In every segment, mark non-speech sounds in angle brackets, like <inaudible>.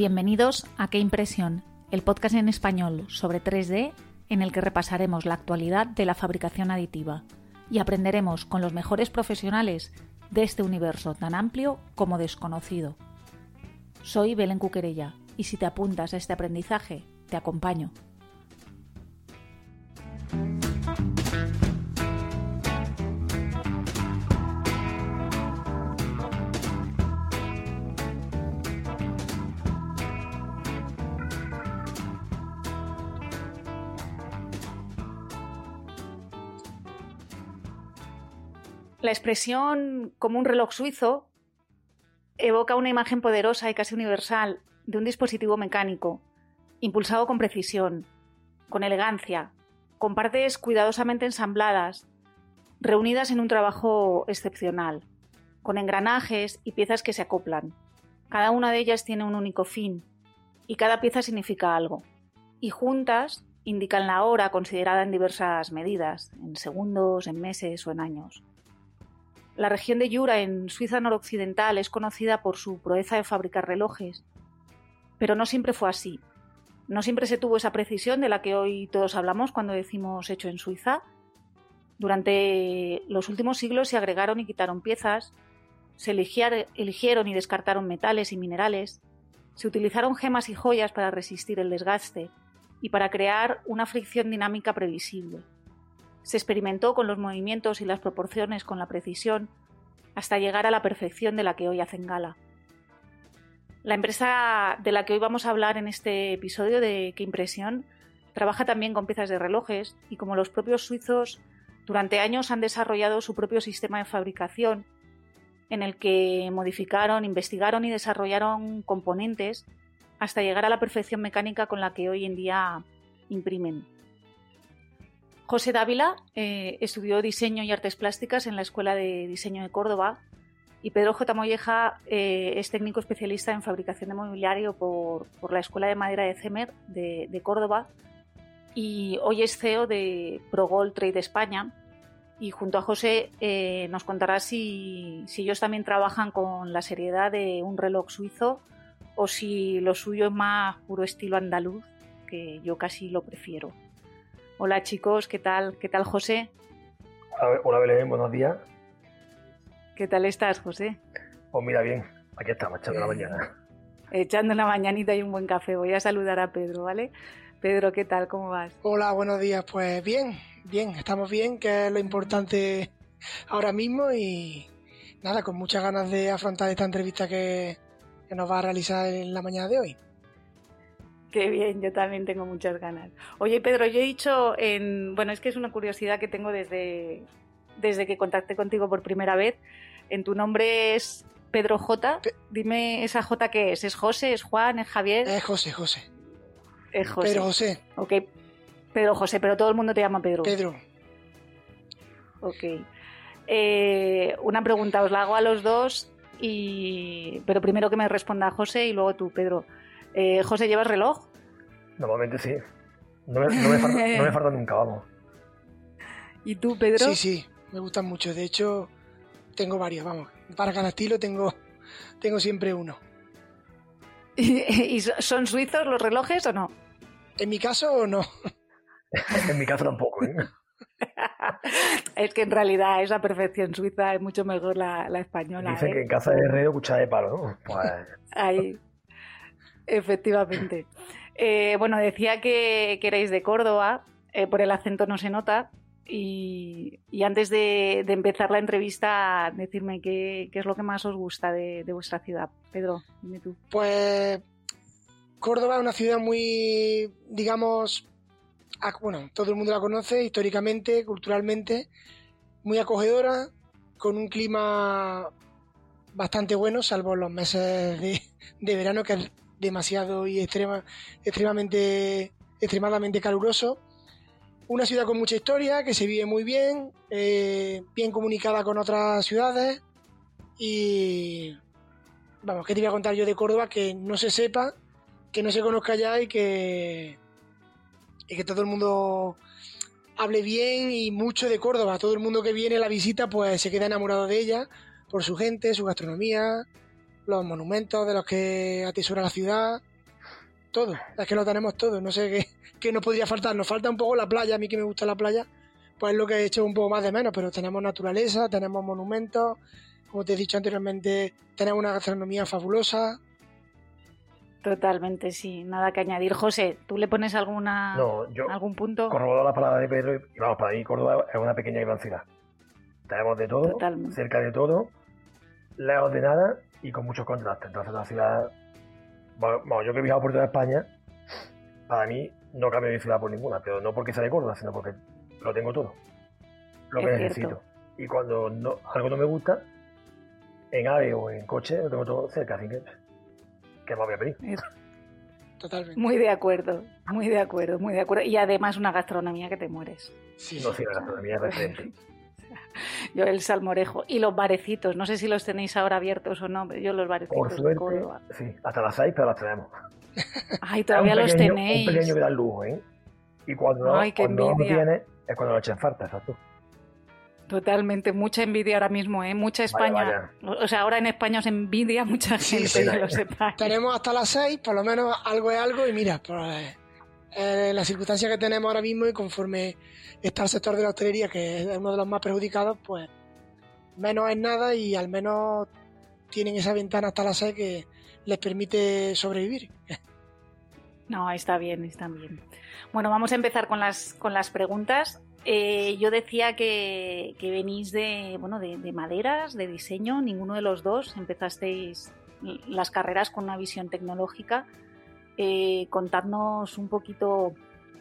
Bienvenidos a Qué Impresión, el podcast en español sobre 3D en el que repasaremos la actualidad de la fabricación aditiva y aprenderemos con los mejores profesionales de este universo tan amplio como desconocido. Soy Belén Cuquerella y si te apuntas a este aprendizaje, te acompaño. La expresión como un reloj suizo evoca una imagen poderosa y casi universal de un dispositivo mecánico, impulsado con precisión, con elegancia, con partes cuidadosamente ensambladas, reunidas en un trabajo excepcional, con engranajes y piezas que se acoplan. Cada una de ellas tiene un único fin, y cada pieza significa algo, y juntas indican la hora considerada en diversas medidas, en segundos, en meses o en años. La región de Jura, en Suiza noroccidental, es conocida por su proeza de fabricar relojes. Pero no siempre fue así. No siempre se tuvo esa precisión de la que hoy todos hablamos cuando decimos hecho en Suiza. Durante los últimos siglos se agregaron y quitaron piezas, se eligieron y descartaron metales y minerales, se utilizaron gemas y joyas para resistir el desgaste y para crear una fricción dinámica previsible. Se experimentó con los movimientos y las proporciones con la precisión hasta llegar a la perfección de la que hoy hacen gala. La empresa de la que hoy vamos a hablar en este episodio de Qué impresión trabaja también con piezas de relojes y como los propios suizos durante años han desarrollado su propio sistema de fabricación en el que modificaron, investigaron y desarrollaron componentes hasta llegar a la perfección mecánica con la que hoy en día imprimen. José Dávila eh, estudió diseño y artes plásticas en la Escuela de Diseño de Córdoba y Pedro J. Molleja eh, es técnico especialista en fabricación de mobiliario por, la Escuela de Madera de Cemer de, Córdoba y hoy es CEO de ProGold Trade España y junto a José eh, nos contará si, si ellos también trabajan con la seriedad de un reloj suizo o si lo suyo es más puro estilo andaluz, que yo casi lo prefiero. Hola chicos, ¿qué tal? ¿Qué tal José? Hola, Belén, buenos días. ¿Qué tal estás, José? Pues mira bien, aquí estamos, echando la mañana. Echando la mañanita y un buen café. Voy a saludar a Pedro, ¿vale? Pedro, ¿qué tal? ¿Cómo vas? Hola, buenos días. Pues bien, bien, estamos bien, que es lo importante ahora mismo y nada, con muchas ganas de afrontar esta entrevista que nos va a realizar en la mañana de hoy. Qué bien, yo también tengo muchas ganas. Oye, Pedro, yo he dicho en. Bueno, es que es una curiosidad que tengo desde, desde que contacté contigo por primera vez. En tu nombre es Pedro J. Dime esa J qué es. ¿Es José? ¿Es Juan? ¿Es Javier? Es José, José. Es José. Pedro José. Ok. Pedro José, pero todo el mundo te llama Pedro. Pedro. Ok. Eh, una pregunta, os la hago a los dos, y... pero primero que me responda José y luego tú, Pedro. Eh, José, ¿llevas reloj? Normalmente sí. No me, no nunca, vamos. ¿Y tú, Pedro? Sí, sí, me gustan mucho. De hecho, tengo varios, vamos. Para cada estilo tengo, tengo siempre uno. <laughs> ¿Y, son suizos los relojes o no? En mi caso, no. <laughs> en mi caso tampoco, ¿eh? <laughs> es que en realidad esa perfección suiza es mucho mejor la, española. Dicen ¿eh? que en casa de herrero cuchara de palo, ¿no? Pues... Ahí. Efectivamente. Eh, bueno, decía que, que, erais de Córdoba, eh, por el acento no se nota. Y, antes de, empezar la entrevista, decirme qué, es lo que más os gusta de, vuestra ciudad. Pedro, dime tú. Pues Córdoba es una ciudad muy, digamos, bueno, todo el mundo la conoce históricamente, culturalmente, muy acogedora, con un clima bastante bueno, salvo los meses de, de verano, que demasiado y extrema, extremadamente, extremadamente caluroso. Una ciudad con mucha historia, que se vive muy bien, eh, bien comunicada con otras ciudades y vamos, ¿qué te voy a contar yo de Córdoba? Que no se sepa, que no se conozca ya y que, y que todo el mundo hable bien y mucho de Córdoba. Todo el mundo que viene a la visita pues se queda enamorado de ella por su gente, su gastronomía, los monumentos de los que atesora la ciudad todo, es que lo tenemos todo, no sé qué, qué nos podría faltar, nos falta un poco la playa, a mí que me gusta la playa, pues es lo que he hecho un poco más de menos, pero tenemos naturaleza, tenemos monumentos, como te he dicho anteriormente, tenemos una gastronomía fabulosa. Totalmente, sí, nada que añadir. José, ¿tú le pones alguna No, yo algún punto? corroboro la palabra de Pedro y vamos, para mí Córdoba es una pequeña gran ciudad. Tenemos de todo, Totalmente. cerca de todo, lejos de nada y con muchos contrastes. Entonces la ciudad, bueno, bueno, yo que he viajado por toda España, para mí no cambio de ciudad por ninguna, pero no porque sea de Córdoba, sino porque lo tengo todo. Lo que Es necesito. cierto. Y cuando no- algo no me gusta, en AVE o en coche, lo tengo todo cerca, así que ¿qué más voy a pedir? Totalmente. Muy de acuerdo, muy de acuerdo, muy de acuerdo. Y además una gastronomía que te mueres. Sí, No sí. la gastronomía es referente. <laughs> Yo el salmorejo y los barecitos, no sé si los tenéis ahora abiertos o no, pero yo los barecitos Por de suerte, Córdoba. sí, hasta las seis, pero las tenemos. <laughs> Ay, todavía los pequeño- tenéis. Un pequeño que da lujo, ¿eh? Y cuando Ay, cuando no lo tienes, es cuando lo echan falta, exacto. Totalmente, mucha envidia ahora mismo, ¿eh? Mucha Vaya, España. O sea, ahora en España os envidia mucha gente, sí. que lo sepáis. Tenemos hasta las 6, por lo menos algo es algo, y mira, pues, eh, las circunstancias que tenemos ahora mismo y conforme está el sector de la hostelería, que es uno de los más perjudicados, pues menos es nada y al menos tienen esa ventana hasta las 6 que les permite sobrevivir. <laughs> No, está bien, está bien. Bueno, vamos a empezar con las, con las preguntas. Eh, yo decía que, que venís de, bueno, de, de maderas, de diseño, ninguno de los dos. Empezasteis las carreras con una visión tecnológica. Eh, contadnos un poquito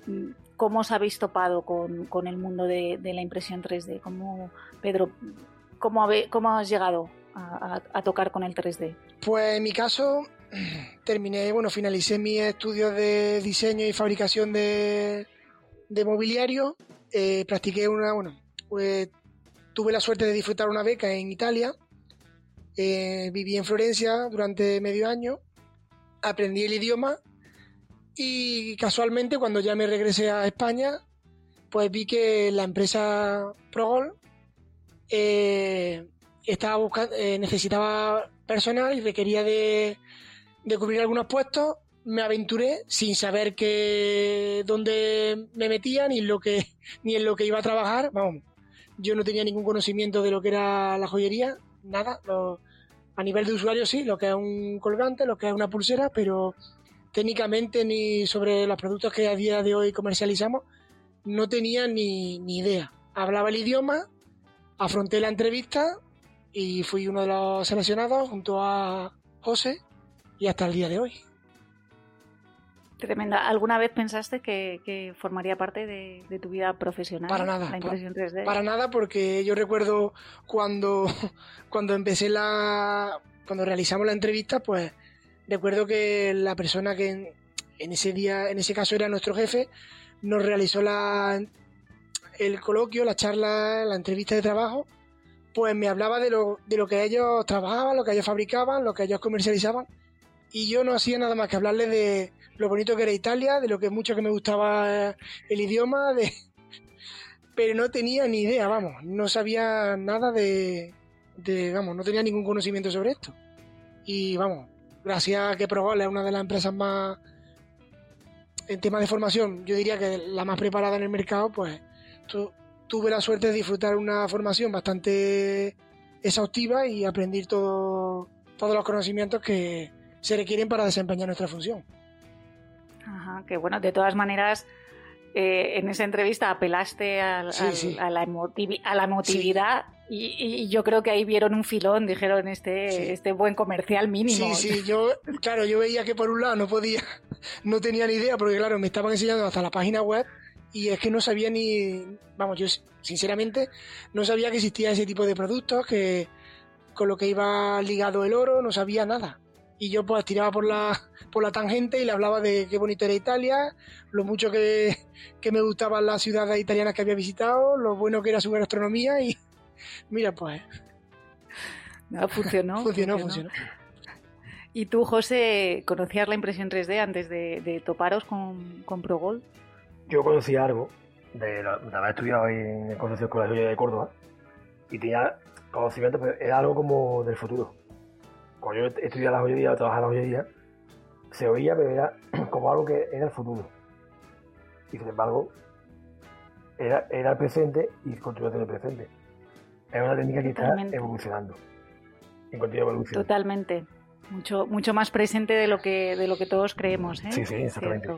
mm, cómo os habéis topado con, el mundo de, la impresión 3D. ¿Cómo, Pedro, cómo, habe- cómo has llegado a tocar con el 3D? Pues en mi caso, <clears throat> terminé, bueno, finalicé mis estudios de diseño y fabricación de, de mobiliario. Eh, practiqué una, bueno, pues, tuve la suerte de disfrutar una beca en Italia. Eh, viví en Florencia durante medio año. Aprendí el idioma y casualmente cuando ya me regresé a España, pues vi que la empresa Progol eh, estaba buscando, eh, necesitaba personal y requería de, de cubrir algunos puestos. Me aventuré sin saber que dónde me metía ni en lo que <laughs> ni en lo que iba a trabajar. Vamos, yo no tenía ningún conocimiento de lo que era la joyería, nada. A nivel de usuario sí, lo que es un colgante, lo que es una pulsera, pero técnicamente ni sobre los productos que a día de hoy comercializamos no tenía ni, ni idea. Hablaba el idioma, afronté la entrevista y fui uno de los seleccionados junto a José y hasta el día de hoy. Tremenda. ¿Alguna vez pensaste que, que formaría parte de, de tu vida profesional? Para nada, La impresión 3D. Para nada, porque yo recuerdo cuando, <laughs> cuando empecé la. cuando realizamos la entrevista, pues recuerdo que la persona que en, ese día, en ese caso era nuestro jefe, nos realizó la, el coloquio, la charla, la entrevista de trabajo, pues me hablaba de lo, de lo que ellos trabajaban, lo que ellos fabricaban, lo que ellos comercializaban, y yo no hacía nada más que hablarle de lo bonito que era Italia, de lo que mucho que me gustaba el idioma, de, <laughs> pero no tenía ni idea, vamos, no sabía nada de, de, vamos, no tenía ningún conocimiento sobre esto. Y vamos, gracias a que Progol es una de las empresas más, en temas de formación, yo diría que la más preparada en el mercado, pues tu- tuve la suerte de disfrutar una formación bastante exhaustiva y aprender todo, todos los conocimientos que se requieren para desempeñar nuestra función. Ajá, que bueno, de todas maneras, eh, en esa entrevista apelaste al- Sí, al- sí. A, la emotivi- a la emotividad y, y yo creo que ahí vieron un filón, dijeron este, Sí. este buen comercial mínimo. Sí, sí, yo, claro, yo veía que por un lado no podía, no tenía ni idea, porque claro, me estaban enseñando hasta la página web y es que no sabía ni, vamos, yo sinceramente no sabía que existía ese tipo de productos, que con lo que iba ligado el oro, no sabía nada. Y yo pues tiraba por la, por la tangente y le hablaba de qué bonito era Italia, lo mucho que, que me gustaban las ciudades italianas que había visitado, lo bueno que era su gastronomía y mira pues, <laughs> No, <laughs> funcionó, funcionó, funcionó. ¿Y tú, José, conocías la impresión 3D antes de, de toparos con, con Progol? Yo conocía algo de, la- de haber estudiado ahí en el Consorcio de Escuela de Joyería de Córdoba y tenía conocimiento, pero era algo como del futuro. Cuando yo estudiaba la joyería o trabajaba en la joyería, se oía, pero era <clears throat> como algo que era el futuro. Y sin embargo, era, era el presente y continúa siendo el presente. Es una técnica que está evolucionando. En continua evolución. Totalmente. Mucho, mucho más presente de lo que, de lo que todos creemos. ¿eh? Sí, sí, exactamente.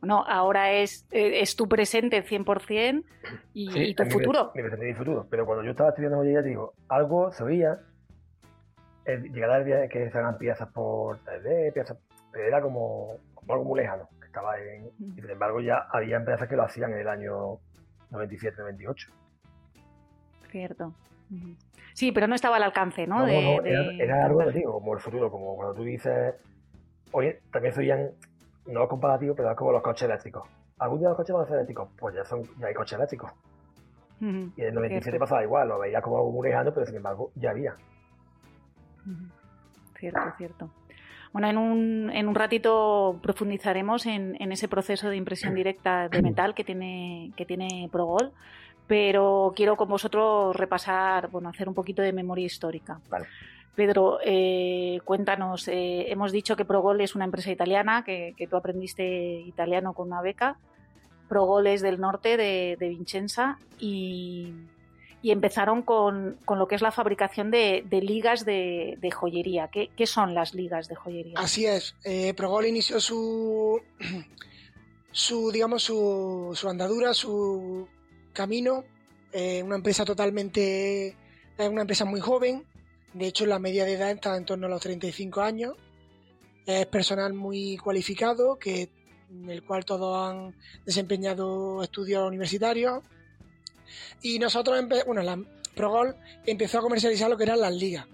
Bueno, ahora es, eh, es tu presente 100% y, y tu futuro. Mi, presente y futuro. Pero cuando yo estaba estudiando joyería, te digo, algo se veía. llegará el día que se hagan piezas por 3D, piezas, pero era como, algo muy lejano. Que estaba en, Y sin embargo, ya había empresas que lo hacían en el año 97-98. Cierto. Sí, pero no estaba al alcance, ¿no? era, algo, digo, como el futuro, como cuando tú dices, oye, también serían, no comparativo, pero es como los coches eléctricos. ¿Algún día los coches van a ser eléctricos? Pues ya, son, ya hay coches eléctricos. Y en el 97 pasaba igual, lo veía como algo muy lejano, pero sin embargo ya había. Cierto, cierto. Bueno, en un, en un ratito profundizaremos en, en, ese proceso de impresión directa de <clears throat> metal que tiene, que tiene Progol, pero quiero con vosotros repasar, bueno, hacer un poquito de memoria histórica. Pedro, eh, cuéntanos, eh, hemos dicho que Progol es una empresa italiana, que, tú aprendiste italiano con una beca. Progol es del norte de, Vincenza y, empezaron con, lo que es la fabricación de, ligas de, joyería. ¿Qué, son las ligas de joyería? Así es. Eh, Progol inició su, <clears throat> su digamos, su, su andadura, su camino. Eh, una empresa totalmente, es una empresa muy joven, de hecho la media de edad está en torno a los 35 años. Es personal muy cualificado, que, en el cual todos han desempeñado estudios universitarios. Y nosotros, bueno, la Progol empezó a comercializar lo que eran las ligas.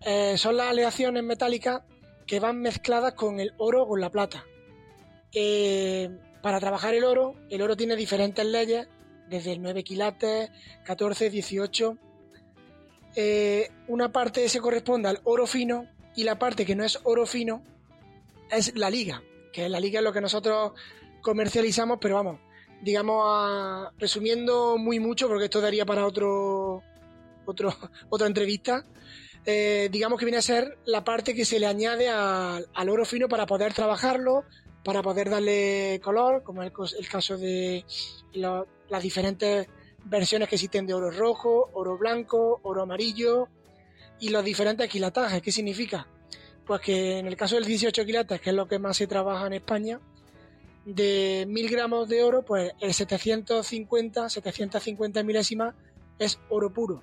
Eh, son las aleaciones metálicas que van mezcladas con el oro o con la plata. Eh, para trabajar el oro, el oro tiene diferentes leyes desde el 9 quilates, 14, 18. una parte se corresponde al oro fino y la parte que no es oro fino es la liga, que la liga es lo que nosotros comercializamos, pero vamos, digamos, resumiendo muy mucho, porque esto daría para otro, otro <laughs> otra entrevista, eh, digamos que viene a ser la parte que se le añade al oro fino para poder trabajarlo, para poder darle color, como es el, caso de las diferentes versiones que existen de oro rojo, oro blanco, oro amarillo y los diferentes quilatajes. ¿Qué significa? Pues que en el caso del 18 quilates, que es lo que más se trabaja en España, de 1000 gramos de oro, pues el 750, 750 milésimas es oro puro.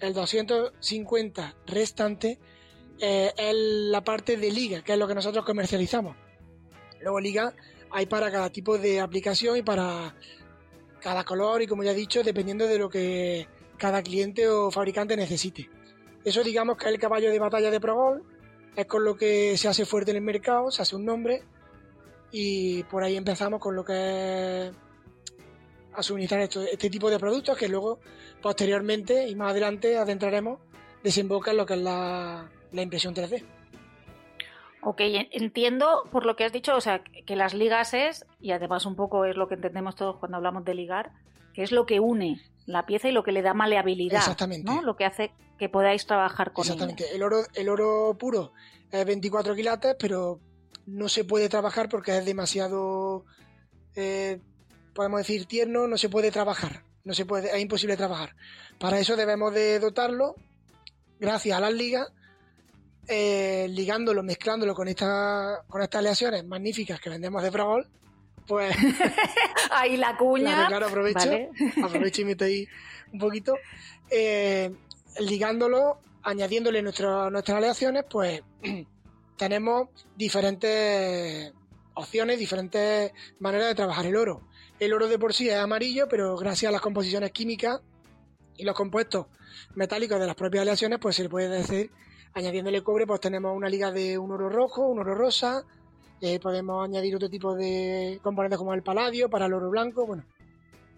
El 250 restante eh, es la parte de liga, que es lo que nosotros comercializamos. Luego liga hay para cada tipo de aplicación y para cada color y como ya he dicho, dependiendo de lo que cada cliente o fabricante necesite. Eso digamos que es el caballo de batalla de Progol, es con lo que se hace fuerte en el mercado, se hace un nombre y por ahí empezamos con lo que es a suministrar este tipo de productos que luego posteriormente y más adelante adentraremos desemboca en lo que es la, la impresión 3D. Ok, entiendo por lo que has dicho, o sea, que las ligas es, y además un poco es lo que entendemos todos cuando hablamos de ligar, que es lo que une la pieza y lo que le da maleabilidad. Exactamente. ¿no? Lo que hace que podáis trabajar con Exactamente. El oro, el oro puro es 24 quilates, pero no se puede trabajar porque es demasiado, eh, podemos decir, tierno, no se puede trabajar. No se puede, es imposible trabajar. Para eso debemos de dotarlo, gracias a las ligas, eh, ligándolo, mezclándolo con, esta, con estas aleaciones magníficas que vendemos de Progol, pues... <laughs> ahí la cuña. Claro, aprovecho, <laughs> aprovecho y meto ahí un poquito. Eh, ligándolo, añadiéndole nuestras aleaciones, pues <clears throat> tenemos diferentes opciones, diferentes maneras de trabajar el oro. El oro de por sí es amarillo, pero gracias a las composiciones químicas y los compuestos metálicos de las propias aleaciones, pues se le puede decir Añadiéndole cobre, pues tenemos una liga de un oro rojo, un oro rosa. Eh, podemos añadir otro tipo de componentes como el paladio para el oro blanco. Bueno,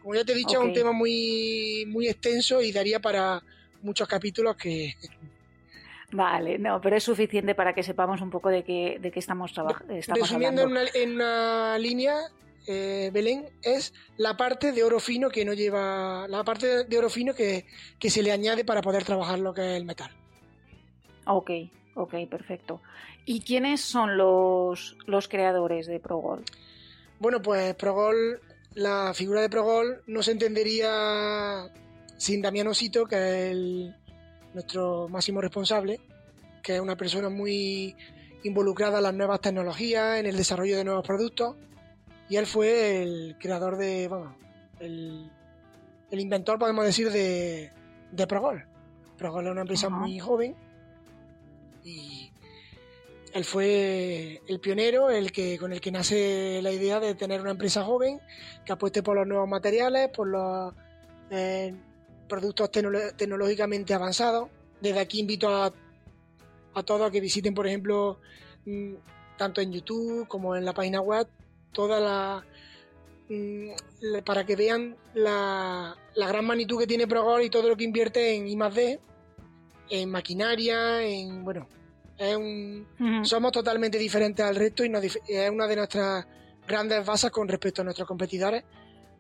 como ya te he dicho, es un tema muy, muy extenso y daría para muchos capítulos que. <laughs> Vale, no, pero es suficiente para que sepamos un poco de qué, de qué estamos trabajando. Resumiendo En, una, en una línea, eh, Belén, es la parte de oro fino que no lleva. La parte de oro fino que, que se le añade para poder trabajar lo que es el metal. Ok, Ok, perfecto. ¿Y quiénes son los, los creadores de Progol? Bueno, pues Progol, la figura de Progol no se entendería sin Damián Osito, que es nuestro máximo responsable, que es una persona muy involucrada en las nuevas tecnologías, en el desarrollo de nuevos productos, y él fue el creador de, bueno, el, inventor, podemos decir, de, de Progol. Progol es una empresa muy joven y él fue el pionero, el que con el que nace la idea de tener una empresa joven que apueste por los nuevos materiales, por los eh, productos tecnológicamente avanzados. Desde aquí invito a, a todos a que visiten, por ejemplo, mm, tanto en YouTube como en la página web, toda la, mm, para que vean la, gran magnitud que tiene Progol y todo lo que invierte en I+D, en maquinaria, en bueno, somos totalmente diferentes al resto y es una de nuestras grandes bases con respecto a nuestros competidores,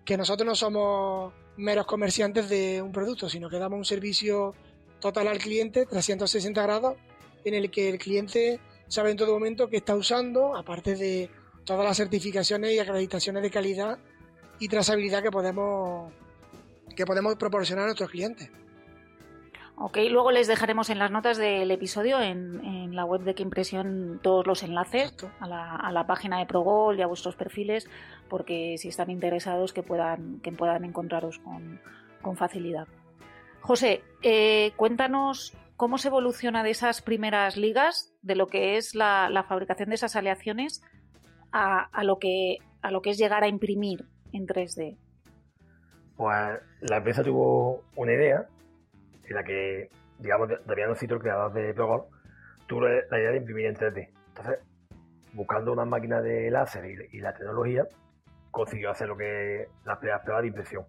que nosotros no somos meros comerciantes de un producto, sino que damos un servicio total al cliente, 360 grados, en el que el cliente sabe en todo momento que está usando, aparte de todas las certificaciones y acreditaciones de calidad y trazabilidad que podemos, que podemos proporcionar a nuestros clientes. Ok, luego les dejaremos en las notas del episodio en, la web de Qué Impresión todos los enlaces a la, página de Progol y a vuestros perfiles, porque si están interesados que puedan, que puedan encontraros con, facilidad. José, eh, cuéntanos cómo se evoluciona de esas primeras ligas, de lo que es la, fabricación de esas aleaciones, a, lo que, a lo que es llegar a imprimir en 3D. Pues la empresa tuvo una idea en la que, digamos, Damiano Cito, el creador de Progol, tuvo la idea de imprimir en 3D. Entonces, buscando una máquina de láser y, la tecnología, consiguió hacer lo que las primeras pruebas de impresión.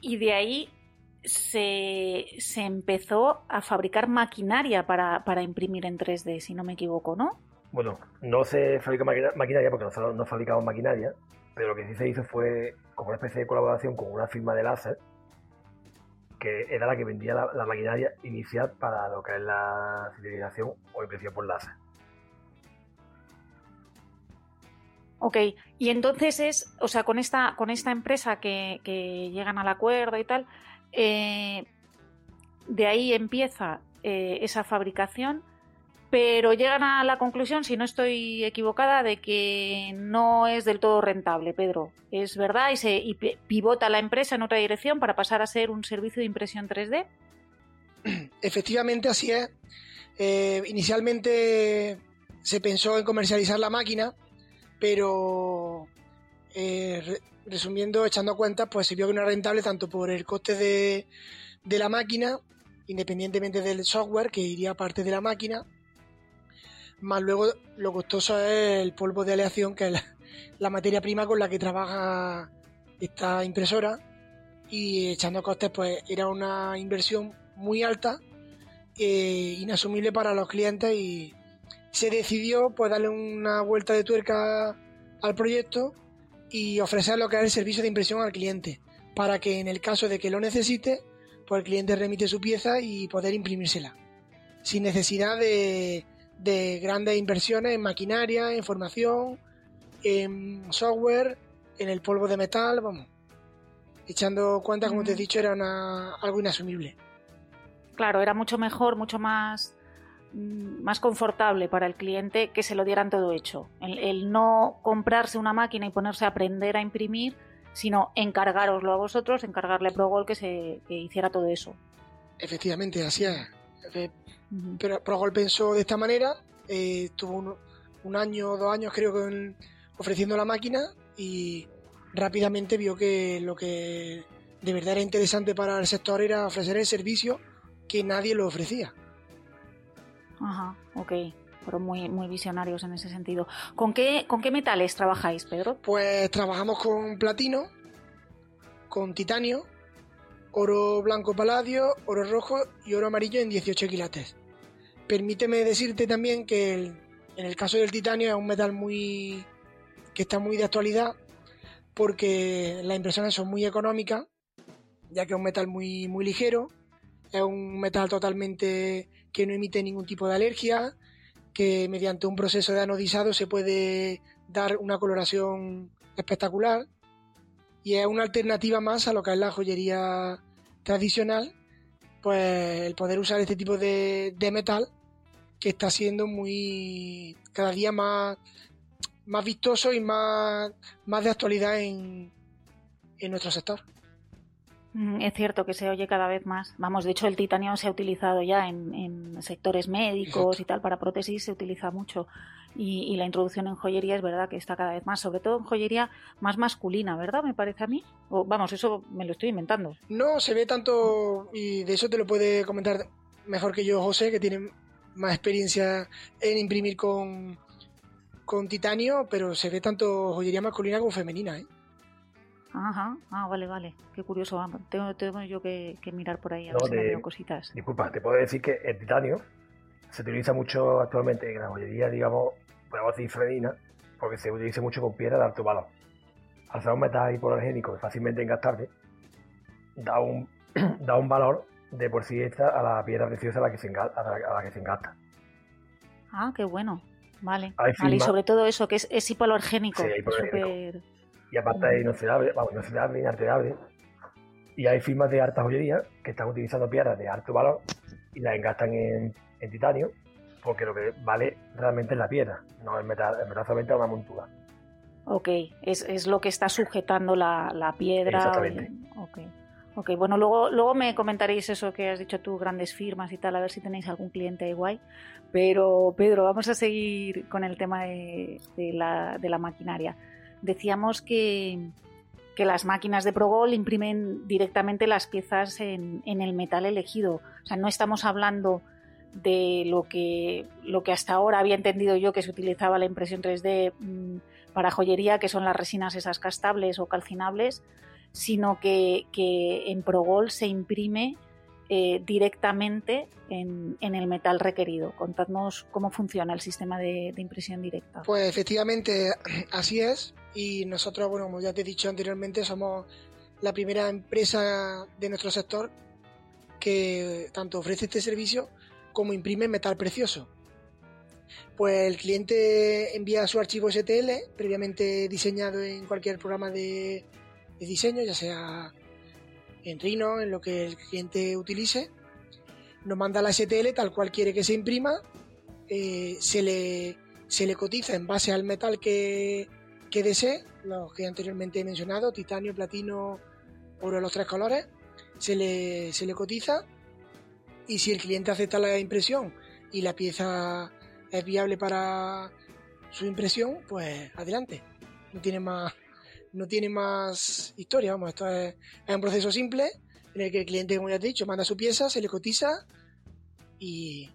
Y de ahí se, empezó a fabricar maquinaria para, imprimir en 3D, si no me equivoco, ¿no? Bueno, no se fabrica maquinaria porque nosotros no fabricamos maquinaria, pero lo que sí se hizo fue como una especie de colaboración con una firma de láser que era la que vendía la, maquinaria inicial para lo que es la civilización o impresión por láser. Ok, y entonces es, o sea, con esta, con esta empresa que, llegan al acuerdo y tal, eh, de ahí empieza eh, esa fabricación pero llegan a la conclusión, si no estoy equivocada, de que no es del todo rentable, Pedro. Es verdad y se pivota la empresa en otra dirección para pasar a ser un servicio de impresión 3D. <clears throat> Efectivamente, así es. Eh, inicialmente se pensó en comercializar la máquina, pero eh, resumiendo, echando cuentas, pues se vio que no era rentable tanto por el coste de, de la máquina, independientemente del software que iría parte de la máquina, más luego lo costoso es el polvo de aleación, que es la, materia prima con la que trabaja esta impresora. Y echando costes, pues era una inversión muy alta, e inasumible para los clientes y se decidió pues darle una vuelta de tuerca al proyecto y ofrecer lo que es el servicio de impresión al cliente, para que en el caso de que lo necesite, pues el cliente remite su pieza y poder imprimírsela, sin necesidad de, de grandes inversiones en maquinaria, en formación, en software, en el polvo de metal, vamos. Echando cuenta, como te he dicho, era algo inasumible. Claro, era mucho mejor, mucho más, mm, más confortable para el cliente que se lo dieran todo hecho. El, no comprarse una máquina y ponerse a aprender a imprimir, sino encargaroslo a vosotros, encargarle a ProGol que, se, que hiciera todo eso. Efectivamente, así es. Pero Progol pensó de esta manera, eh, estuvo un, año o dos años creo que ofreciendo la máquina y rápidamente vio que lo que de verdad era interesante para el sector era ofrecer el servicio que nadie lo ofrecía. Ajá, ok. Fueron muy, muy visionarios en ese sentido. ¿Con qué, ¿Con qué metales trabajáis, Pedro? Pues trabajamos con platino, con titanio, oro blanco paladio, oro rojo y oro amarillo en 18 quilates. Permíteme decirte también que en el caso del titanio es un metal muy que está muy de actualidad porque las impresiones son muy económicas, ya que es un metal muy, muy ligero Es un metal totalmente que no emite ningún tipo de alergia, que mediante un proceso de anodizado se puede dar una coloración espectacular y es una alternativa más a lo que es la joyería tradicional, pues el poder usar este tipo de, metal que está siendo muy cada día más, más vistoso y más, más de actualidad en, en nuestro sector. Mm, es cierto que se oye cada vez más. Vamos, de hecho el titanio se ha utilizado ya en, sectores médicos y tal, para prótesis se utiliza mucho. Y, la introducción en joyería es verdad que está cada vez más, sobre todo en joyería más masculina, ¿verdad? Me parece a mí. O, vamos, eso me lo estoy inventando. No, se ve tanto, y de eso te lo puede comentar mejor que yo José, que tiene más experiencia en imprimir con, con titanio, pero se ve tanto joyería masculina como femenina, ¿eh? Ajá, ah, vale, vale. Qué curioso. Tengo, tengo yo que, mirar por ahí a ver si veo cositas. Disculpa, te puedo decir que el titanio se utiliza mucho actualmente en la joyería, digamos, podemos decir fredina, porque se utiliza mucho con piedra de alto valor. Al ser un metal hipoalergénico fácilmente engastable, da un, <clears throat> da un valor de por sí extra a la piedra preciosa a la que se, engasta, a la, que se engasta. Ah, qué bueno. Vale. vale. Y sobre todo eso, que es, es hipoalergénico. Sí, hipoalergénico y aparte es inoxidable, vamos, inoxidable, inalterable. Y hay firmas de alta joyería que están utilizando piedras de alto valor y las engastan en, titanio porque lo que vale realmente es la piedra, no el metal, el metal solamente es una montura. Ok, es, es, lo que está sujetando la, la piedra. Exactamente. ok, bueno, luego, luego me comentaréis eso que has dicho tú, grandes firmas y tal, a ver si tenéis algún cliente guay. Pero, Pedro, vamos a seguir con el tema de, de, la, de la maquinaria decíamos que, las máquinas de ProGol imprimen directamente las piezas en, el metal elegido. O sea, no estamos hablando de lo que, lo que hasta ahora había entendido yo que se utilizaba la impresión 3D mm, para joyería, que son las resinas esas castables o calcinables, sino que, que en ProGol se imprime eh, directamente en, el metal requerido. Contadnos cómo funciona el sistema de, impresión directa. Pues efectivamente así es y nosotros, bueno, como ya te he dicho anteriormente, somos la primera empresa de nuestro sector que tanto ofrece este servicio como imprime metal precioso. Pues el cliente envía su archivo STL previamente diseñado en cualquier programa de diseño, ya sea en Rhino, en lo que el cliente utilice, nos manda la STL tal cual quiere que se imprima, eh, se, le, se le cotiza en base al metal que, que desee, los que anteriormente he mencionado, titanio, platino, oro, los tres colores, se le, se le cotiza y si el cliente acepta la impresión y la pieza es viable para su impresión, pues adelante. No tiene más, no tiene más historia, vamos, esto es, un proceso simple en el que el cliente, como ya te he dicho, manda su pieza, se le cotiza y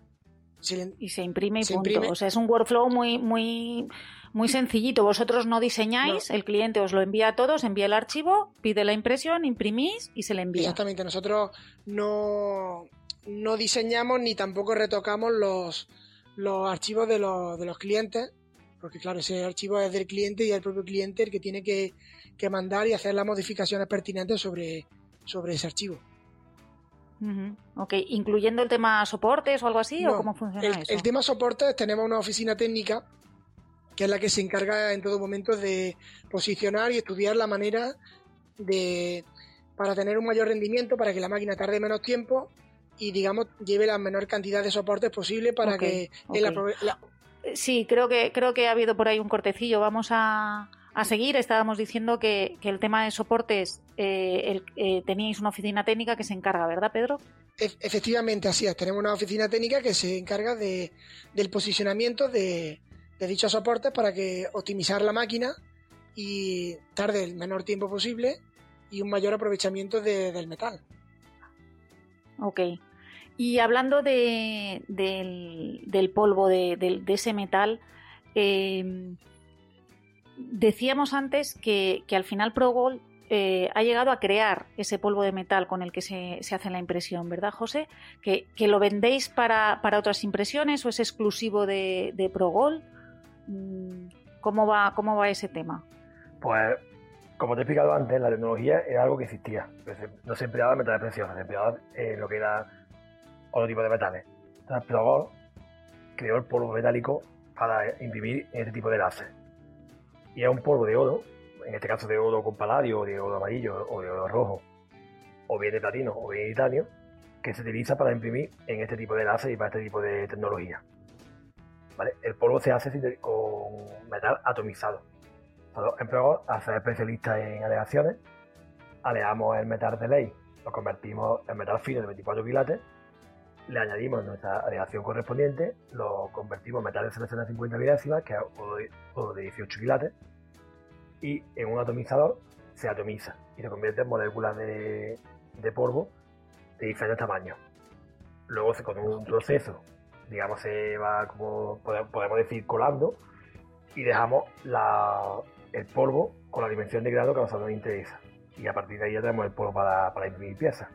se, y se imprime y punto. O sea, es un workflow muy, muy, muy sencillito. Vosotros no diseñáis, el cliente os lo envía a todos, envía el archivo, pide la impresión, imprimís y se le envía. Exactamente, nosotros no, no diseñamos ni tampoco retocamos los, los archivos de los, de los clientes porque claro, ese archivo es del cliente y es el propio cliente el que tiene que, mandar y hacer las modificaciones pertinentes sobre, sobre ese archivo. Ok, ¿incluyendo el tema soportes o algo así? ¿O cómo funciona el, eso? El tema soportes, tenemos una oficina técnica que es la que se encarga en todo momento de posicionar y estudiar la manera de para tener un mayor rendimiento, para que la máquina tarde menos tiempo y digamos lleve la menor cantidad de soportes posible para que la, Sí, creo que, creo que ha habido por ahí un cortecillo. Vamos a, seguir. Estábamos diciendo que, el tema de soportes eh, eh, teníais una oficina técnica que se encarga, ¿verdad, Pedro? efectivamente, así es. Tenemos una oficina técnica que se encarga de, del posicionamiento de, dichos soportes para que optimizar la máquina y tarde el menor tiempo posible y un mayor aprovechamiento del metal. Ok. Y hablando de, del, polvo, de, ese metal, em, decíamos antes que, al final ProGold eh, ha llegado a crear ese polvo de metal con el que se, hace la impresión, ¿verdad, José? ¿Que, lo vendéis para, otras impresiones o es exclusivo de, de ProGold? Mm, ¿Cómo va, ¿Cómo va ese tema? Pues, como te he explicado antes, la tecnología era algo que existía. No se empleaba metal precioso, se empleaba lo que era otro tipo de metales. Entonces, Progol creó el polvo metálico para imprimir este tipo de láser. Y es un polvo de oro, en este caso de oro con paladio, o de oro amarillo, o de oro rojo, o bien de platino, o bien de titanio, que se utiliza para imprimir en este tipo de láser y para este tipo de tecnología. El polvo se hace con metal atomizado. Progol, al ser especialistas en aleaciones, aleamos el metal de ley, lo convertimos en metal fino de 24 quilates le añadimos nuestra aleación correspondiente, lo convertimos en metal de 750 milésimas, que es oro de 18 quilates, y en un atomizador se atomiza y se convierte en moléculas de, polvo de diferentes tamaños. Luego, con un proceso, digamos, se va, como podemos decir, colando y dejamos el polvo con la dimensión de grado que a nosotros nos interesa. Y a partir de ahí ya tenemos el polvo para, para imprimir piezas.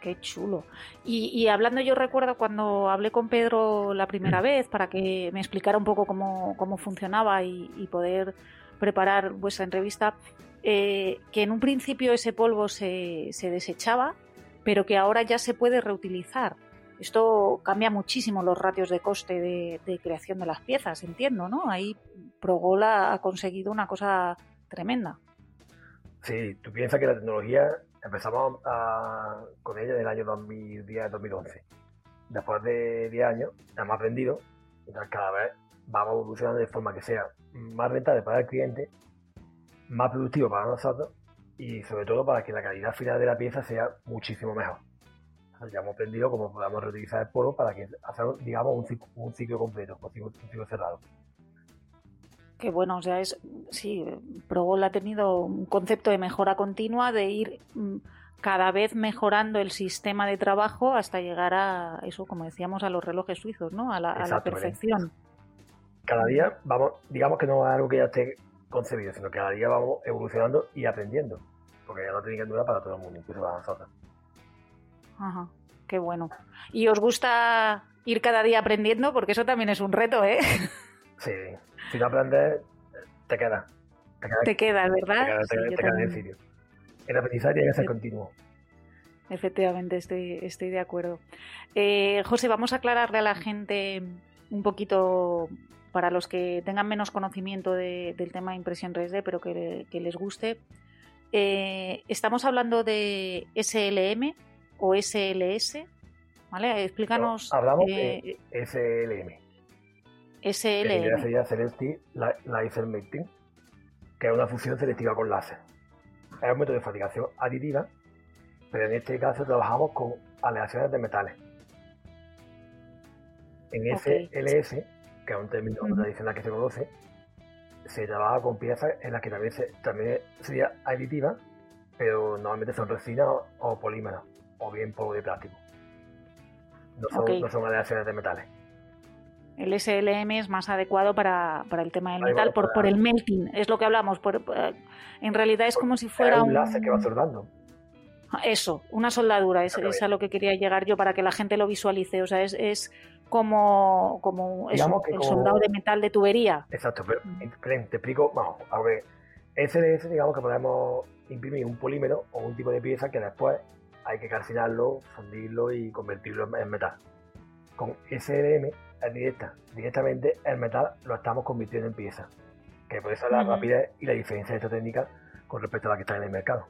Qué chulo. Y, hablando, yo recuerdo cuando hablé con Pedro la primera mm. vez para que me explicara un poco cómo, funcionaba y, poder preparar vuestra entrevista, eh, que en un principio ese polvo se, desechaba, pero que ahora ya se puede reutilizar. Esto cambia muchísimo los ratios de coste de, de creación de las piezas, entiendo, ¿no? Ahí Progola ha conseguido una cosa tremenda. Sí, tú piensas que la tecnología empezamos con ella en el año 2010-2011. Después de 10 años hemos aprendido, entonces cada vez vamos evolucionando de forma que sea más rentable para el cliente, más productivo para nosotros y sobre todo para que la calidad final de la pieza sea muchísimo mejor. Ya hemos aprendido cómo podemos reutilizar el polvo para que hacer, digamos, un ciclo, un ciclo completo, un ciclo cerrado que bueno, o sea, es, sí, Progol ha tenido un concepto de mejora continua, de ir mm, cada vez mejorando el sistema de trabajo hasta llegar a eso, como decíamos, a los relojes suizos, ¿no? A la, perfección. Cada día vamos, digamos que no es algo que ya esté concebido, sino que cada día vamos evolucionando y aprendiendo, porque ya no tiene que durar para todo el mundo, incluso para nosotros. Ajá, qué bueno. ¿Y os gusta ir cada día aprendiendo? Porque eso también es un reto, ¿eh? Sí, si no aprendes, te queda. Te queda, ¿verdad? Te queda, te, queda en sitio. El aprendizaje tiene que ser continuo. Efectivamente, estoy, estoy de acuerdo. Eh, José, vamos a aclararle a la gente un poquito, para los que tengan menos conocimiento del tema de impresión 3D, pero que, les guste. Eh, estamos hablando de SLM o SLS, ¿vale? Explícanos. hablamos de eh, SLM. SLM. sería Celesti Laser Melting, que es una fusión selectiva con láser. Es un método de fabricación aditiva, pero en este caso trabajamos con aleaciones de metales. En SLS, que es un término tradicional que se conoce, se trabaja con piezas en las que también, también sería aditiva, pero normalmente son resinas o, polímeros, o bien polvo de plástico. No son, no son aleaciones de metales. El SLM es más adecuado para, el tema del metal por, por el melting, es lo que hablamos. Por, en realidad es como si fuera un... enlace que va soldando. Eso, una soldadura, es, es, a lo que quería llegar yo para que la gente lo visualice. O sea, es, es como, como el soldado de metal de tubería. Exacto, pero te explico, vamos, a ver, SLS digamos que podemos imprimir un polímero o un tipo de pieza que después hay que calcinarlo, fundirlo y convertirlo en metal. Con SLM directa. Directamente el metal lo estamos convirtiendo en pieza. Que puede ser la rapidez y la diferencia de esta técnica con respecto a la que está en el mercado.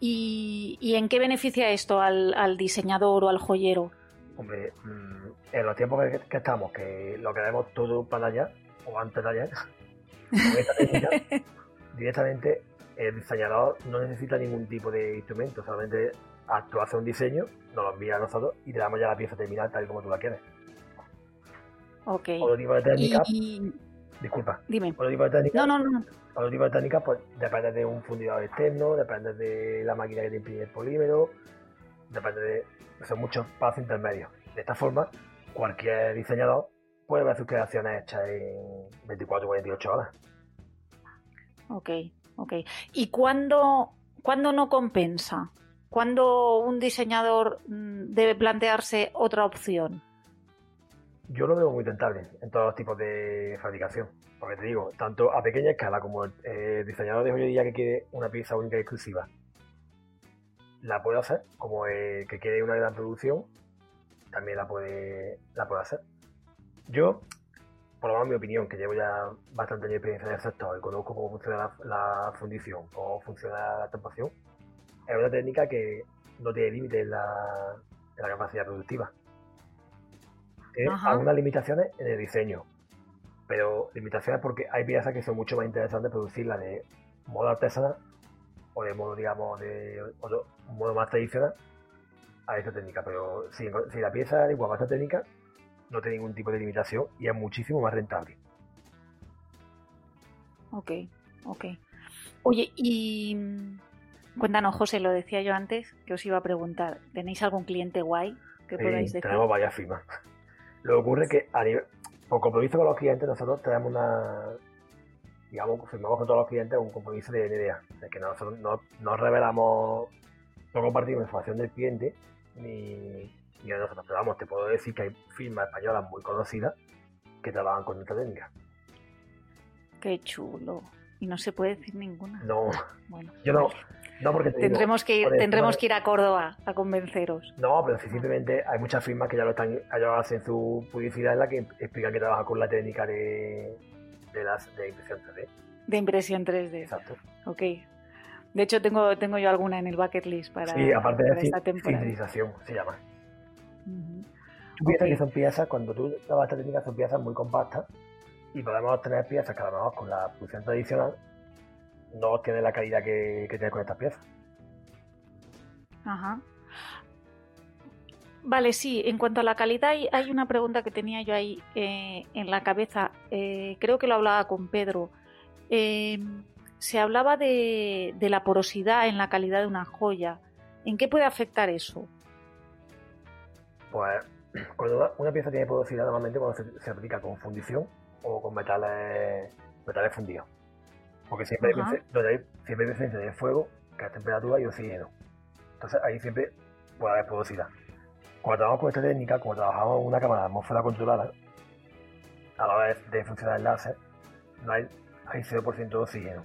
¿Y, en qué beneficia esto al, diseñador o al joyero? Hombre, mm, en los tiempos que, estamos, que lo queremos todo para allá, o antes de allá, <laughs> con esta técnica, <laughs> directamente el diseñador no necesita ningún tipo de instrumento, solamente actúa hace un diseño, nos lo envía a nosotros y te damos ya la pieza terminada tal y como tú la quieres. Ok. Otro tipo de técnica. Disculpa. Dime. Otro tipo de técnica. No, no, no. Otro tipo de técnica, pues depende de un fundidor externo, depende de la máquina que te imprime el polímero, depende de. Son muchos pasos intermedios. De esta forma, cualquier diseñador puede ver sus creaciones hechas en 24 o 48 horas. Ok, ok. ¿Y cuándo, cuándo no compensa? ¿Cuándo un diseñador mm, debe plantearse otra opción? yo lo veo muy tentable en todos los tipos de fabricación. Porque te digo, tanto a pequeña escala como el diseñador de joyería que quiere una pieza única y exclusiva, la puede hacer, como el que quiere una gran producción, también la puede, la puede hacer. Yo, por lo menos mi opinión, que llevo ya bastante experiencia en el sector y conozco cómo funciona la, fundición, cómo funciona la tapación, es una técnica que no tiene límite en la, capacidad productiva. Tiene algunas limitaciones en el diseño, pero limitaciones porque hay piezas que son mucho más interesantes producirlas de modo artesanal o de modo, digamos, de otro, modo más tradicional a esta técnica. Pero si, la pieza es igual a esta técnica, no tiene ningún tipo de limitación y es muchísimo más rentable. Ok, ok. Oye, y mm, cuéntanos, José, lo decía yo antes, que os iba a preguntar, ¿tenéis algún cliente guay que podáis decir? Tenemos varias firmas. <laughs> Lo que ocurre es que a nivel, por compromiso con los clientes, nosotros tenemos una, digamos, firmamos con todos los clientes un compromiso de NDA, de que nosotros no, revelamos, no compartimos información del cliente ni, ni de nosotros. Pero vamos, te puedo decir que hay firmas españolas muy conocidas que trabajan con esta técnica. Qué chulo. Y no se puede decir ninguna. No. Bueno, yo no. No, porque tendremos que ir, tendremos que ir a Córdoba a convenceros. No, pero simplemente hay muchas firmas que ya lo están, ya hacen su publicidad en la que explican que trabajan con la técnica de, de, las, de impresión 3D. De impresión 3D. Exacto. Ok. De hecho, tengo, tengo yo alguna en el bucket list para, sí, aparte de esta temporada. Sintetización se llama. Tú piensas que son piezas, cuando tú trabajas esta técnica, son piezas muy compactas y podemos obtener piezas que a lo mejor con la producción tradicional no obtiene la calidad que, que tiene con estas piezas. Ajá. Vale, sí, en cuanto a la calidad, hay una pregunta que tenía yo ahí eh, en la cabeza. Eh, creo que lo hablaba con Pedro. Eh, se hablaba de, la porosidad en la calidad de una joya. ¿En qué puede afectar eso? Pues <clears throat> cuando una pieza tiene porosidad, normalmente cuando se, aplica con fundición o con metales, metales fundidos. Porque siempre hay, siempre hay presencia de fuego, que es temperatura y oxígeno. Entonces ahí siempre puede haber porosidad. Cuando trabajamos con esta técnica, como trabajamos en una cámara de atmósfera controlada, a la hora de, funcionar el láser, no hay, hay 0% de oxígeno.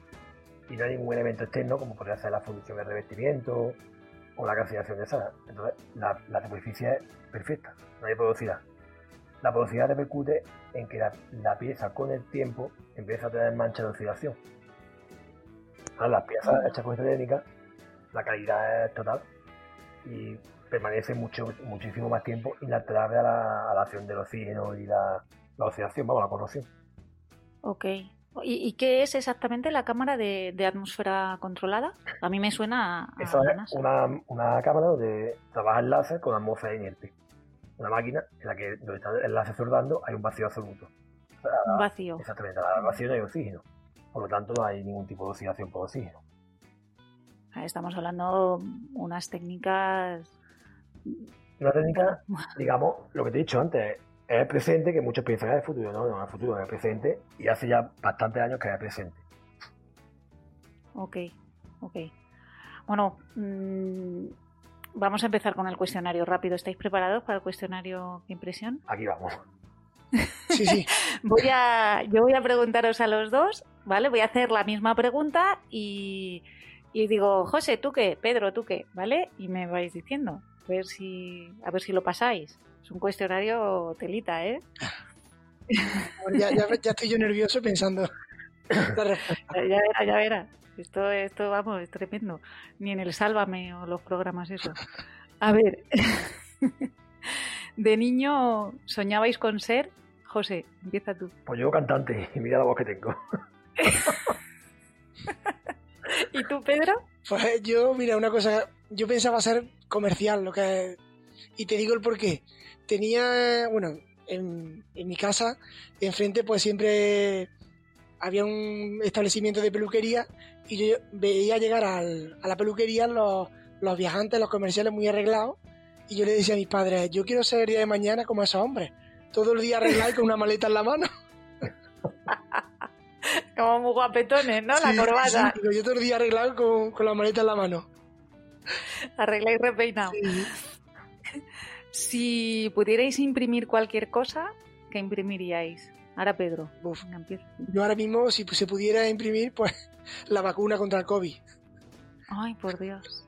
Y no hay ningún elemento externo, como podría ser la fundición de revestimiento o la calcinación de sala. Entonces, la, superficie es perfecta, no hay porosidad. La porosidad repercute en que la, pieza con el tiempo empieza a tener mancha de oxidación. las piezas hechas con esta técnica, la calidad es total y permanece mucho, muchísimo más tiempo inalterable a la, a la acción del oxígeno y la, la oxidación, vamos, la corrosión. Ok. ¿Y, qué es exactamente la cámara de, atmósfera controlada? A mí me suena a. Eso es una, una, cámara donde trabaja el láser con atmósfera inerte. Una máquina en la que donde está el láser soldando hay un vacío absoluto. un vacío. Exactamente, la vacío no hay oxígeno. Por lo tanto, no hay ningún tipo de oxidación por oxígeno. Estamos hablando unas técnicas una técnica, <laughs> digamos, lo que te he dicho antes, es el presente que muchos piensan es el futuro, no, no es el futuro, es el presente y hace ya bastantes años que es el presente. Ok, ok. Bueno, mm, vamos a empezar con el cuestionario rápido. ¿Estáis preparados para el cuestionario de impresión? Aquí vamos. <laughs> Sí, sí. voy a, yo voy a preguntaros a los dos, ¿vale? Voy a hacer la misma pregunta y, y digo, José, ¿tú qué? Pedro, ¿tú qué? ¿Vale? Y me vais diciendo ver si, a ver si lo pasáis. Es un cuestionario telita, ¿eh? ya, estoy yo nervioso pensando. <coughs> ya, verá, ya verá. Esto, esto, vamos, es tremendo. Ni en el Sálvame o los programas eso. A ver, <laughs> de niño soñabais con ser, José, empieza tú. Pues yo cantante y mira la voz que tengo. <laughs> ¿Y tú, Pedro? Pues yo, mira, una cosa, yo pensaba ser comercial, lo que y te digo el por qué. Tenía, bueno, en, mi casa, enfrente, pues siempre había un establecimiento de peluquería y yo veía llegar a la peluquería los, los viajantes, los comerciales muy arreglados y yo le decía a mis padres, yo quiero ser día de mañana como esos hombres, todo el día arreglado con una maleta en la mano. <laughs> como muy guapetones, ¿no? la corbata. yo todo el día arreglado con, con la maleta en la mano. Arregla y repeinado. Si pudierais imprimir cualquier cosa, ¿qué imprimiríais? Ahora Pedro. Yo ahora mismo, si se pudiera imprimir, pues <laughs> la vacuna contra el COVID. Ay, por Dios.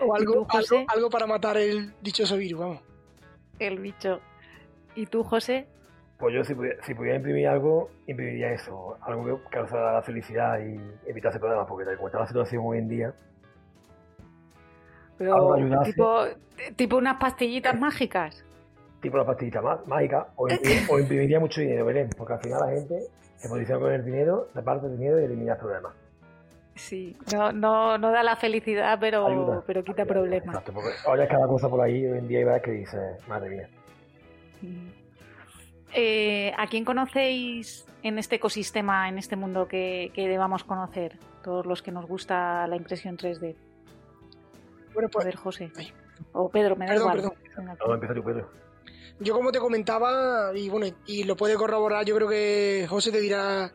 O ¿Y algo, tú, algo, algo para matar el dichoso virus, vamos. El bicho. ¿Y tú, José? Pues yo, si pudiera, si pudiera imprimir algo, imprimiría eso. Algo que causara la felicidad y evitase problemas, porque tal como está la situación hoy en día, Pero, tipo, tipo unas pastillitas mágicas. tipo la pastillita má- mágica, o, <laughs> imprim- o imprimiría mucho dinero, Belén, porque al final la gente se posiciona con el dinero, reparte el dinero y elimina problemas. Sí, no, no, no da la felicidad, pero, Ayuda. pero quita Ayuda, problemas. Exacto, porque ahora es cada cosa por ahí hoy en día y ves que dices, madre mía. Eh, ¿A quién conocéis en este ecosistema, en este mundo que, que debamos conocer? Todos los que nos gusta la impresión 3D. Bueno, A pues ver, José. Ay. O Pedro, me da Perdón, igual. perdón. No, empieza Pedro. yo como te comentaba, y bueno, y lo puede corroborar, yo creo que José te dirá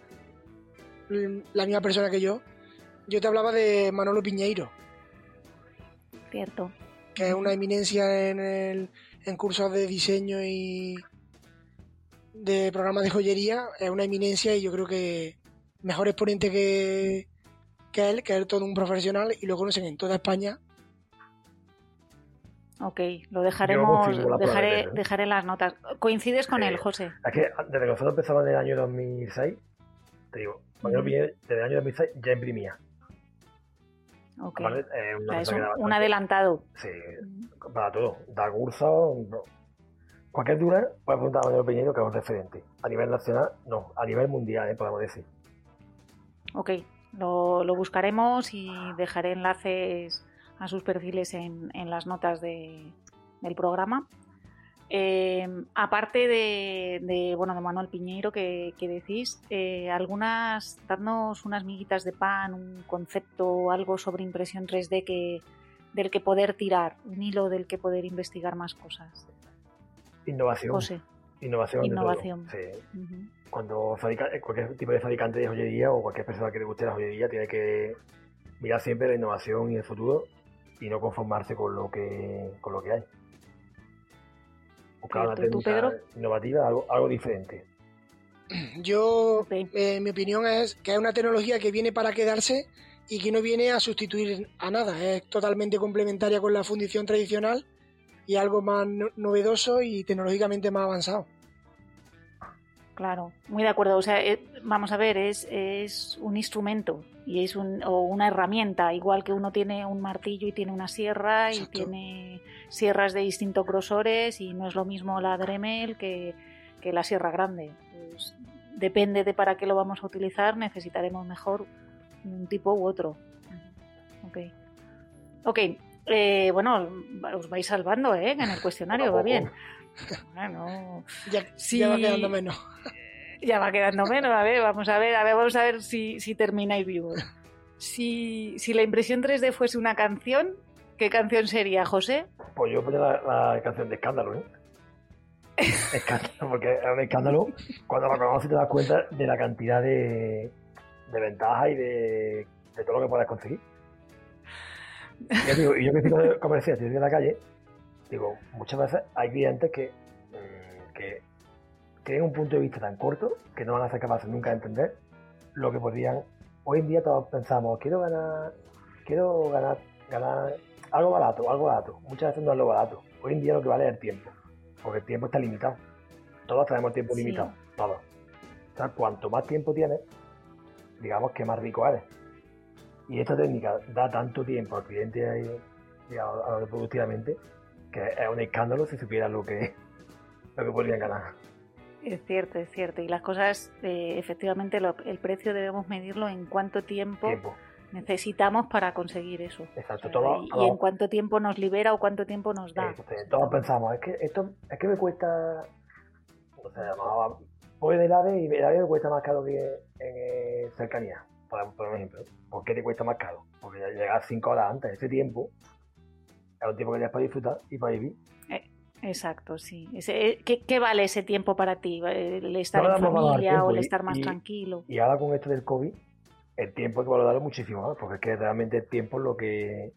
mm, la misma persona que yo. Yo te hablaba de Manolo Piñeiro, Cierto. que es una eminencia en, el, en cursos de diseño y de programas de joyería, es una eminencia y yo creo que mejor exponente que, que él, que es todo un profesional y lo conocen en toda España. Ok, lo dejaremos, la dejaré, Pedro. dejaré las notas. ¿Coincides con Eh, él, José? Es que desde que nosotros empezamos en el año 2006, te digo, Ujú. Piñero, desde el año 2006 ya imprimía. Ok. Aparte, eh, O una sea, es un, adelantado. Sí, para todo. Da cursos, no. Cualquier duda, puedes preguntar a Manuel Piñero, que es un referente. A nivel nacional, no, a nivel mundial, eh, podemos decir. Ok, lo, lo buscaremos y dejaré enlaces a sus perfiles en, en las notas de- del programa. Eh, aparte de, de, bueno de Manuel Piñeiro que, que decís, eh, algunas, dadnos unas miguitas de pan, un concepto, algo sobre impresión 3D que, del que poder tirar, un hilo del que poder investigar más cosas. Innovación. José. Innovación. Innovación. Sí. Cuando fabrica, cualquier tipo de fabricante de joyería o cualquier persona que le guste la joyería tiene que mirar siempre la innovación y el futuro y no conformarse con lo que, con lo que hay. Buscar una Cierto. ¿Y tú, técnica Pedro? innovativa, algo, algo diferente. <clears throat> Yo, eh, mi opinión es que es una tecnología que viene para quedarse y que no viene a sustituir a nada. Es totalmente complementaria con la fundición tradicional y algo más no- novedoso y tecnológicamente más avanzado. Claro, muy de acuerdo. O sea, eh, vamos a ver, es, es un instrumento y es un, o una herramienta, igual que uno tiene un martillo y tiene una sierra y tiene sierras de distintos grosores y no es lo mismo la Dremel que, que la sierra grande. Pues, depende de para qué lo vamos a utilizar, necesitaremos mejor un tipo u otro. Ok. Ok, eh, bueno, os vais salvando, ¿eh? En el cuestionario, va bien. <laughs> Bueno, Ya, Sí. ya va quedando menos. <laughs> ya va quedando menos, a ver, vamos a ver, a ver, vamos a ver si, si termináis vivos. Si, si la impresión 3D fuese una canción, ¿qué canción sería, José? Pues yo ponía la, la canción de escándalo, ¿eh? <laughs> Escándalo, porque es un escándalo. Cuando la conoces te das cuenta de la cantidad de, de ventajas y de, de todo lo que puedes conseguir. Yo digo, y yo que estoy comercial, estoy en la calle, digo, muchas veces hay clientes que tienen un punto de vista tan corto que no van a ser capaces nunca de entender lo que podrían. Hoy en día todos pensamos, quiero ganar, quiero ganar, ganar algo barato, algo barato. Muchas veces no es lo barato. Hoy en día lo que vale es el tiempo, porque el tiempo está limitado. Todos tenemos tiempo Sí. limitado, todos. O sea, cuanto más tiempo tienes, digamos que más rico eres. Y esta técnica da tanto tiempo al cliente digamos, a lo productivamente, que es un escándalo si supieran lo que, lo que podrían ganar. Es cierto, es cierto. Y las cosas, eh, efectivamente, lo- el precio debemos medirlo en cuánto tiempo, Tiempo. necesitamos para conseguir eso. Exacto. O sea, Todo, y, en cuánto tiempo nos libera o cuánto tiempo nos da. Entonces, todos pensamos, es que esto es que me cuesta, o sea, a- voy del AVE y el AVE me cuesta más caro que en eh, cercanía, por, por ejemplo. ¿Por qué te cuesta más caro? Porque llegas cinco horas antes, ese tiempo es un tiempo que tienes para disfrutar y para vivir. Exacto, sí. Ese- eh, ¿qué, qué vale ese tiempo para ti? ¿El estar No en familia tiempo o el estar más y- tranquilo? Y ahora con esto del COVID, el tiempo hay que valorarlo muchísimo más, porque es que realmente el tiempo es lo que,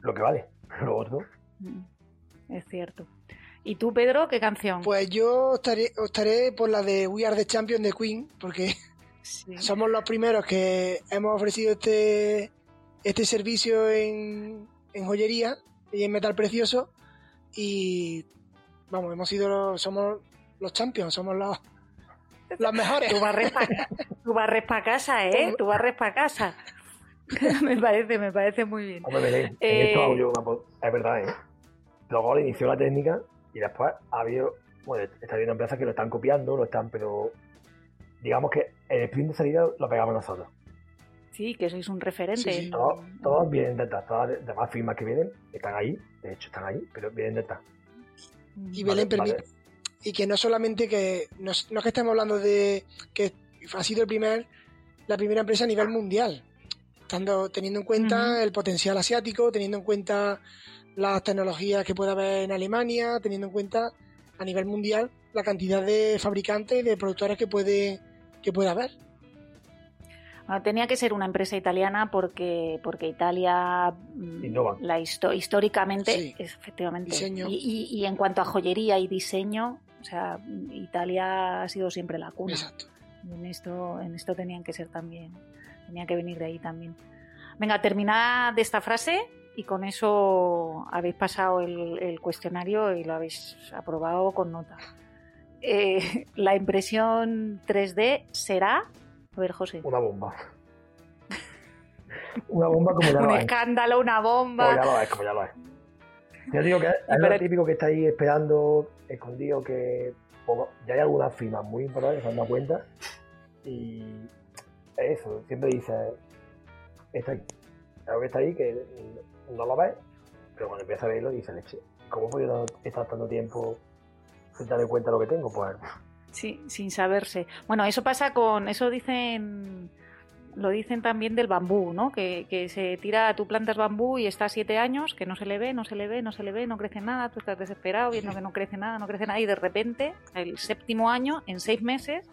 lo que vale. <laughs> Lo otro, Mm, Es cierto. ¿Y tú, Pedro, qué canción? Pues yo estaré, optaré por la de We Are the Champion de Queen, porque Sí. <laughs> somos los primeros que hemos ofrecido este, este servicio en, en joyería y en metal precioso y vamos, hemos sido los, somos los champions, somos los, los mejores. Tú barres para casa, ¿eh? Tú barres para casa. <laughs> me parece, me parece muy bien. Hombre, Belén, Eh, en esto hago yo una po- es verdad, ¿eh? Luego le inició la técnica y después ha habido, bueno, está habiendo empresas que lo están copiando, lo están, pero digamos que el sprint de salida lo pegamos nosotros. Sí, que sois un referente. Sí, Todos, todos vienen detrás, todas las demás firmas que vienen están ahí, de hecho están ahí, pero vienen detrás. Y Vale, Belén permite. vale. Y que no solamente que. No, es no es que estemos hablando de que ha sido el primer, la primera empresa a nivel mundial. Estando, teniendo en cuenta el potencial asiático, teniendo en cuenta las tecnologías que puede haber en Alemania, teniendo en cuenta a nivel mundial la cantidad de fabricantes y de productores que puede, que puede haber. Ah, Tenía que ser una empresa italiana porque, porque Italia, mm, Innova. la histo- históricamente, Sí. es, efectivamente. Diseño. Y, y- y en cuanto a joyería y diseño, o sea, Italia ha sido siempre la cuna. Exacto. En esto, en esto tenían que ser también, tenía que venir de ahí también. Venga, terminad de esta frase y con eso habéis pasado el, el cuestionario y lo habéis aprobado con nota. Eh, <laughs> la impresión 3D será, a ver, José, Una bomba. una bomba como ya <laughs> un lo es. escándalo, una Como bomba. ya lo es, como ya lo es. Yo digo que es, para- lo típico que está ahí esperando, escondido, que poco- ya hay algunas firmas muy importantes que se han dado cuenta. Y eso, siempre dice, está ahí. Algo que está ahí que no lo ves, pero cuando empieza a verlo dice, leche, ¿cómo he podido estar tanto tiempo sin darme cuenta de lo que tengo? Pues Sí, sin saberse. Bueno, eso pasa con, eso dicen, lo dicen también del bambú, ¿no? Que, que se tira, tú plantas bambú y está siete años, que no se le ve, no se le ve, no se le ve, no crece nada, tú estás desesperado viendo que no crece nada, no crece nada y de repente, el séptimo año, en seis meses,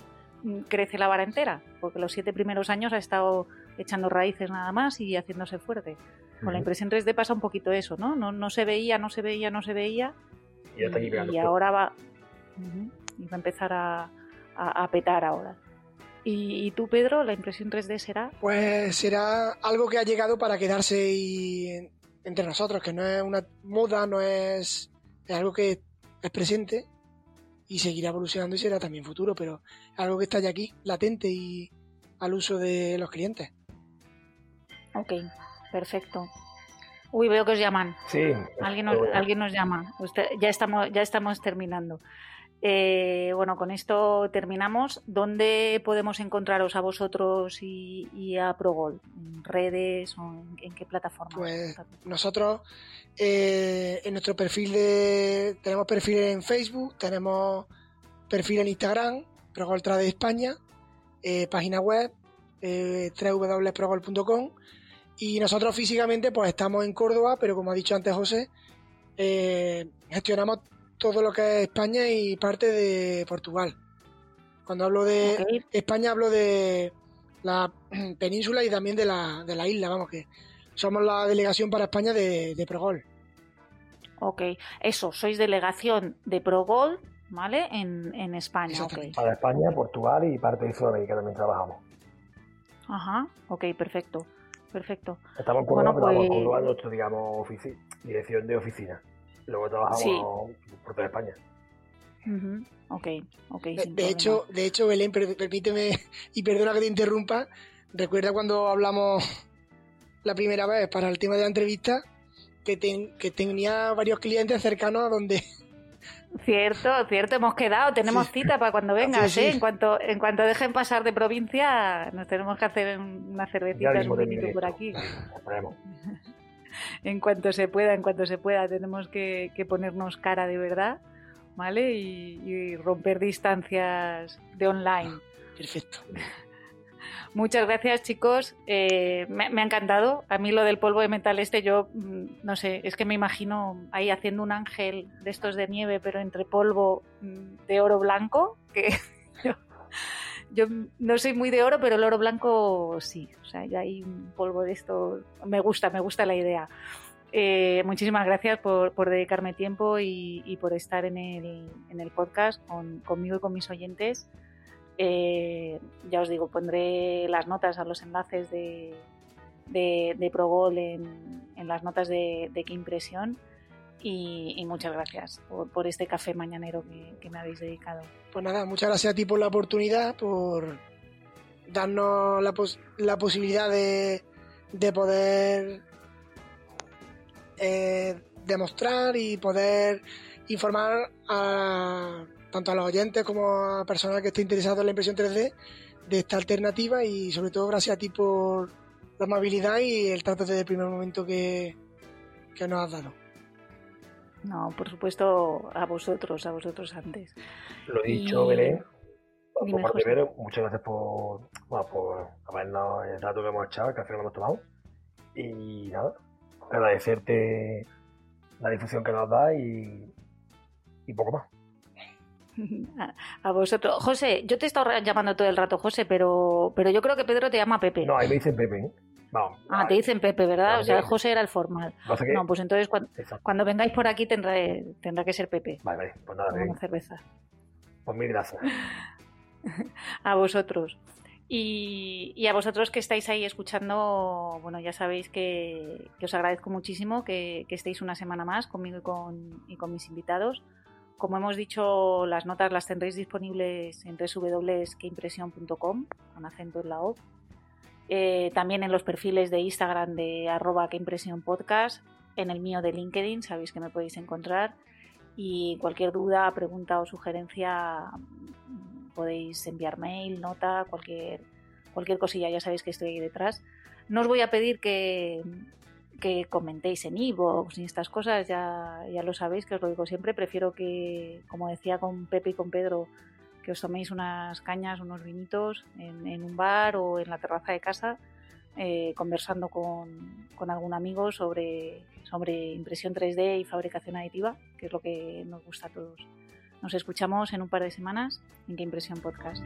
mm, crece la vara entera, porque los siete primeros años ha estado echando raíces nada más y haciéndose fuerte. Con la impresión 3D pasa un poquito eso, ¿no? No, no se veía, no se veía, no se veía y pegando. y ahora va, y va a empezar a, a- a petar ahora. ¿Y, y tú, Pedro, la impresión 3D será? Pues será algo que ha llegado para quedarse y entre nosotros, que no es una moda, no es, es algo que es presente y seguirá evolucionando y será también futuro, pero es algo que está ya aquí, latente y al uso de los clientes. Ok, perfecto. Uy, veo que os llaman. Sí, Alguien nos, alguien nos llama. Usted- ya, estamos, ya estamos terminando. Eh, bueno, con esto terminamos. ¿Dónde podemos encontraros a vosotros y, a Progol? ¿En redes o en, qué plataforma? Pues nosotros eh, en nuestro perfil de tenemos perfil en Facebook, tenemos perfil en Instagram, Progol Trade España, eh, página web www.progol.com y nosotros físicamente pues estamos en Córdoba, pero como ha dicho antes José, gestionamos todo lo que es España y parte de Portugal. Cuando hablo de España hablo de la <clears throat> península y también de la, de la isla, vamos que somos la delegación para España de, de Progol. ok. Eso, sois delegación de Progol, ¿vale? En, en España, ok. Exactamente. para España, Portugal y parte de Sudamérica también trabajamos. Ajá, ok, perfecto. Perfecto. Estamos Córdoba, Bueno, pues- digamos, ofici- dirección de oficina. Luego trabajamos Sí. por toda España. Ok, ok. De, de hecho, de hecho, Belén, per- permíteme y perdona que te interrumpa. Recuerda cuando hablamos la primera vez para el tema de la entrevista que, ten- que tenía varios clientes cercanos a donde Cierto, cierto, hemos quedado, tenemos Sí. cita para cuando vengas, Sí, sí. ¿eh? En cuanto, en cuanto dejen pasar de provincia, nos tenemos que hacer una cervecita, un vinito por aquí. Esperemos. En cuanto se pueda, en cuanto se pueda, tenemos que, que ponernos cara de verdad, ¿vale? Y, y romper distancias de online. Perfecto. Muchas gracias, chicos. Eh, me, me ha encantado. A mí lo del polvo de metal este, yo mm, no sé, es que me imagino ahí haciendo un ángel de estos de nieve, pero entre polvo mm, de oro blanco, que <laughs> yo, yo no soy muy de oro, pero el oro blanco sí. O sea, ya hay un polvo de esto. Me gusta, me gusta la idea. Eh, muchísimas gracias por, dedicarme tiempo y, por estar en el, podcast con- conmigo y con mis oyentes. Eh, ya os digo, pondré las notas a los enlaces de, de, de Progol en, en las notas de, de qué impresión. Y, muchas gracias por, este café mañanero que, me habéis dedicado. Pues nada, muchas gracias a ti por la oportunidad, por darnos la, la posibilidad de, de poder eh, demostrar y poder informar a tanto a los oyentes como a personas que estén interesadas en la impresión 3D de esta alternativa y sobre todo gracias a ti por la amabilidad y el trato desde el primer momento que, que nos has dado. No, por supuesto a vosotros, a vosotros antes. Lo he dicho, Belén. Por primero, muchas gracias por, bueno, por habernos el rato que hemos echado, el café que hemos tomado. Y nada, agradecerte la difusión que nos da y, y poco más. <laughs> A, vosotros. José, yo te he estado llamando todo el rato José, pero, pero yo creo que Pedro te llama Pepe. No, ahí me dicen Pepe. ¿eh? Ah, te dicen Pepe, ¿verdad? o sea, José era el formal. No, pues entonces cuando, vengáis por aquí tendrá, tendrá que ser Pepe. Vale, vale, pues nada, Una cerveza. Pues mil gracias. <laughs> a vosotros. Y, a vosotros que estáis ahí escuchando, bueno, ya sabéis que, os agradezco muchísimo que, estéis una semana más conmigo y con, y con mis invitados. Como hemos dicho, las notas las tendréis disponibles en www.queimpresión.com, con acento en la O. Eh, también en los perfiles de Instagram de arroba podcast, en el mío de LinkedIn, sabéis que me podéis encontrar. Y cualquier duda, pregunta o sugerencia podéis enviar mail, nota, cualquier, cualquier cosilla, ya sabéis que estoy ahí detrás. No os voy a pedir que, que comentéis en iVoox y estas cosas, ya, ya lo sabéis, que os lo digo siempre. Prefiero que, como decía con Pepe y con Pedro, que os toméis unas cañas, unos vinitos en, un bar o en la terraza de casa, eh, conversando con, con, algún amigo sobre, sobre impresión 3D y fabricación aditiva, que es lo que nos gusta a todos. Nos escuchamos en un par de semanas en Qué Impresión Podcast.